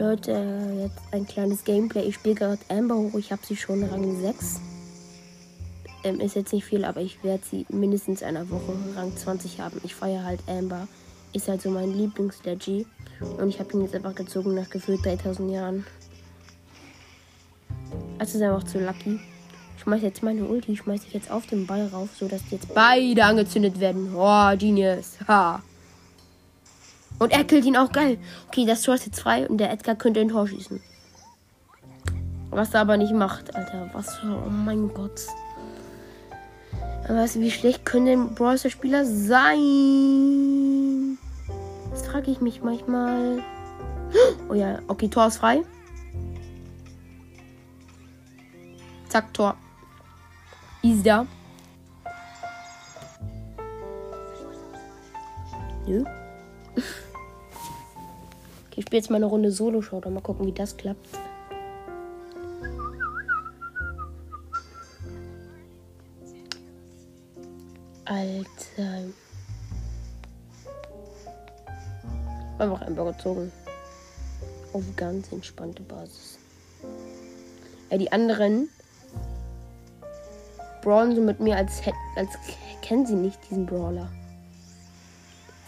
Leute, jetzt ein kleines Gameplay. Ich spiele gerade Amber hoch. Ich habe sie schon Rang 6. Ähm, ist jetzt nicht viel, aber ich werde sie mindestens einer Woche Rang 20 haben. Ich feiere halt Amber. Ist halt so mein Lieblings-Leggy. Und ich habe ihn jetzt einfach gezogen nach gefühlt 3000 Jahren. Also ist einfach zu lucky. Ich schmeiße jetzt meine Ulti, schmeiße ich jetzt auf den Ball rauf, sodass jetzt beide angezündet werden. Oh, Genius. Ha. Und er killt ihn auch geil. Okay, das Tor ist jetzt frei und der Edgar könnte ein Tor schießen. Was er aber nicht macht, Alter. Was für. Oh mein Gott. Was, wie schlecht können denn Spieler sein? Das frage ich mich manchmal. Oh ja, okay, Tor ist frei. Zack, Tor. Ist da. Nö. Ich spiele jetzt mal eine Runde Solo-Show. Mal gucken, wie das klappt. Alter. Einfach einfach gezogen. Auf ganz entspannte Basis. Ja, die anderen brawlen so mit mir, als, als kennen sie nicht diesen Brawler.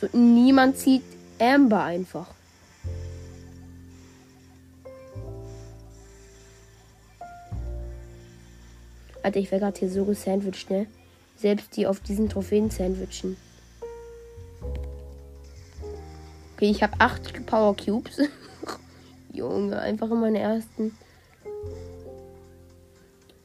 So, niemand zieht Amber einfach. Alter, ich werde gerade hier so gesandwiched, ne? Selbst die auf diesen Trophäen sandwichen. Okay, ich habe acht Power Cubes. Junge, einfach in meiner ersten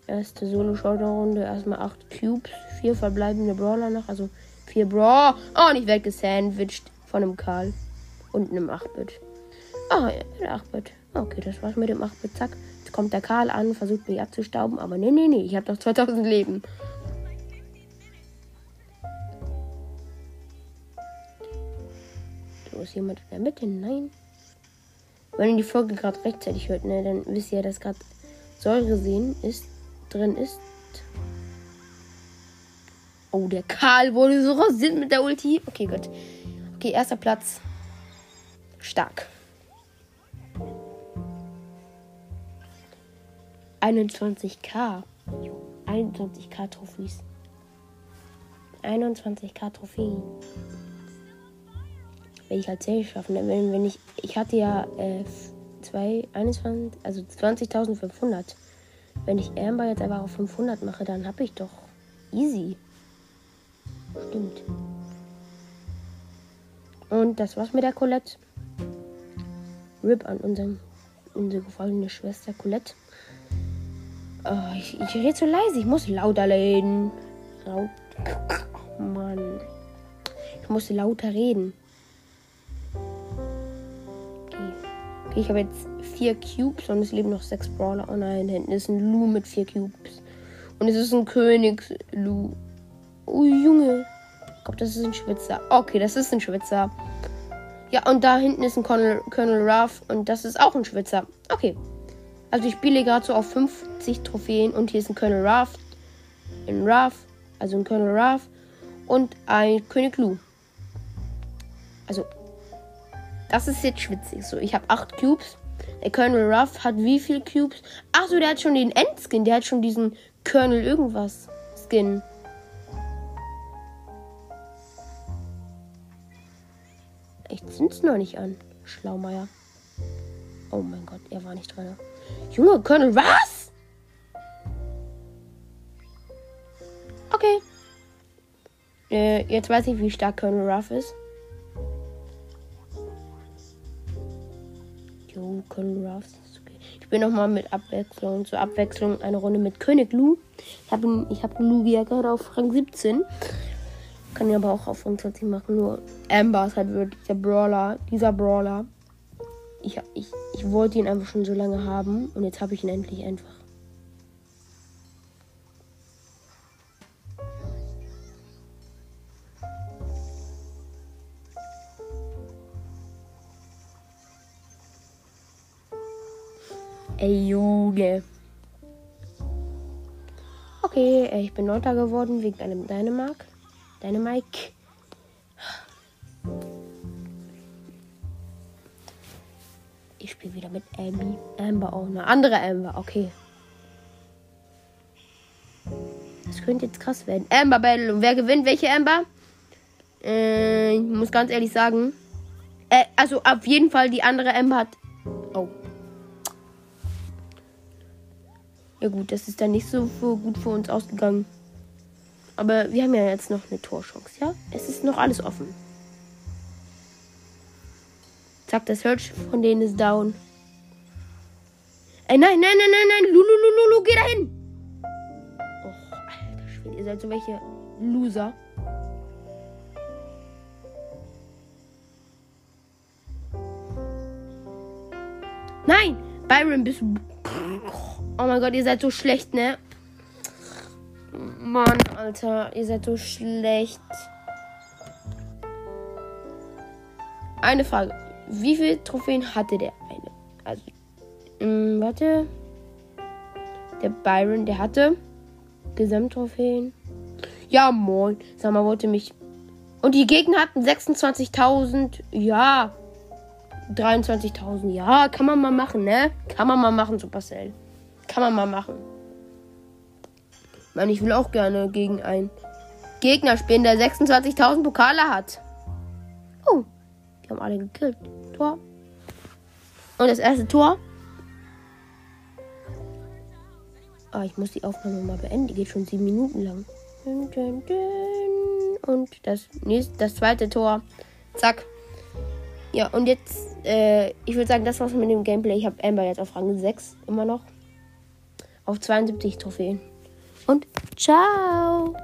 erste Solo-Showdown-Runde erstmal acht Cubes, vier verbleibende Brawler noch, also vier Brawl. Oh, und ich werde gesandwiched von einem Karl und einem 8-Bit. Oh, ja, der 8-Bit. Okay, das war's mit dem 8-Bit. Zack. Kommt der Karl an, versucht mich abzustauben. Aber nee, nee, nee. Ich habe noch 2000 Leben. So ist jemand in der Mitte. Nein. Wenn ihr die Folge gerade rechtzeitig hört, ne, dann wisst ihr, dass gerade Säure sehen ist, drin ist. Oh, der Karl wurde so rasiert mit der Ulti. Okay, gut. Okay, erster Platz. Stark. 21k. 21k Trophys. 21k Trophäen. Wenn ich halt safe schaffen. Ne? Wenn, wenn ich. Ich hatte ja äh, zwei, 21, also 20.500. Wenn ich Amber jetzt aber auf 500 mache, dann habe ich doch easy. Stimmt. Und das war's mit der Colette. RIP an unseren, unsere gefallene Schwester Colette. Oh, ich, ich rede so leise. Ich muss lauter reden. Laut. Mann. Ich muss lauter reden. Okay ich habe jetzt vier Cubes und es leben noch sechs Brawler. Oh nein, hinten ist ein Lu mit vier Cubes. Und es ist ein Königs-Lu. Oh Junge. Ich glaube, das ist ein Schwitzer. Okay, das ist ein Schwitzer. Ja, und da hinten ist ein Colonel, Colonel Ruff und das ist auch ein Schwitzer. Okay. Also ich spiele gerade so auf 50 Trophäen und hier ist ein Colonel Ruff, ein Ruff, also ein Colonel Ruff und ein König Lu. Also das ist jetzt schwitzig. So, ich habe 8 Cubes. Der Colonel Ruff hat wie viel Cubes? Ach so, der hat schon den Endskin. Der hat schon diesen Colonel irgendwas Skin. Echt zünd's noch nicht an. Schlaumeier. Oh mein Gott, er war nicht drin. Junge, Colonel, was? Okay. Äh, jetzt weiß ich, wie stark Colonel Ruff ist. Jo, Colonel Ruff ist okay. Ich bin nochmal mit Abwechslung, zur Abwechslung eine Runde mit König Lu. Ich habe ich hab Lu ja gerade auf Rang 17. Kann ja aber auch auf Rang 20 machen. Nur Amber ist halt wirklich der Brawler, dieser Brawler ich, ich, ich wollte ihn einfach schon so lange haben und jetzt habe ich ihn endlich einfach. Ey, Junge. Okay, ich bin Neunter geworden wegen einem Dänemark. Dynamike. Ich spiele wieder mit Amy. Amber auch. Eine andere Amber. Okay. Das könnte jetzt krass werden. Amber Battle. Und wer gewinnt? Welche Amber? Äh, ich muss ganz ehrlich sagen. Äh, also auf jeden Fall die andere Amber hat. Oh. Ja gut, das ist dann nicht so gut für uns ausgegangen. Aber wir haben ja jetzt noch eine Torchance, ja? Es ist noch alles offen. Zack, das Search von denen ist down. Ey, nein, nein, nein, nein, nein. Lulu, Lulu, Lulu, geh dahin. Och, alter Schwede, ihr seid so welche Loser. Nein, Byron, bist du. Oh mein Gott, ihr seid so schlecht, ne? Mann, Alter, ihr seid so schlecht. Eine Frage. Wie viele Trophäen hatte der eine? Also, ähm, warte. Der Byron, der hatte Gesamttrophäen. Ja, moin. Sag mal, wollte mich. Und die Gegner hatten 26.000. Ja. 23.000. Ja, kann man mal machen, ne? Kann man mal machen, Supercell. Kann man mal machen. Ich meine, ich will auch gerne gegen einen Gegner spielen, der 26.000 Pokale hat. Die haben alle gekillt. Tor. Und das erste Tor. Ah, ich muss die Aufnahme mal beenden. Die geht schon sieben Minuten lang. Und das nächste, das zweite Tor. Zack. Ja, und jetzt, äh, ich würde sagen, das war's mit dem Gameplay. Ich habe Amber jetzt auf Rang 6 immer noch. Auf 72 Trophäen. Und ciao!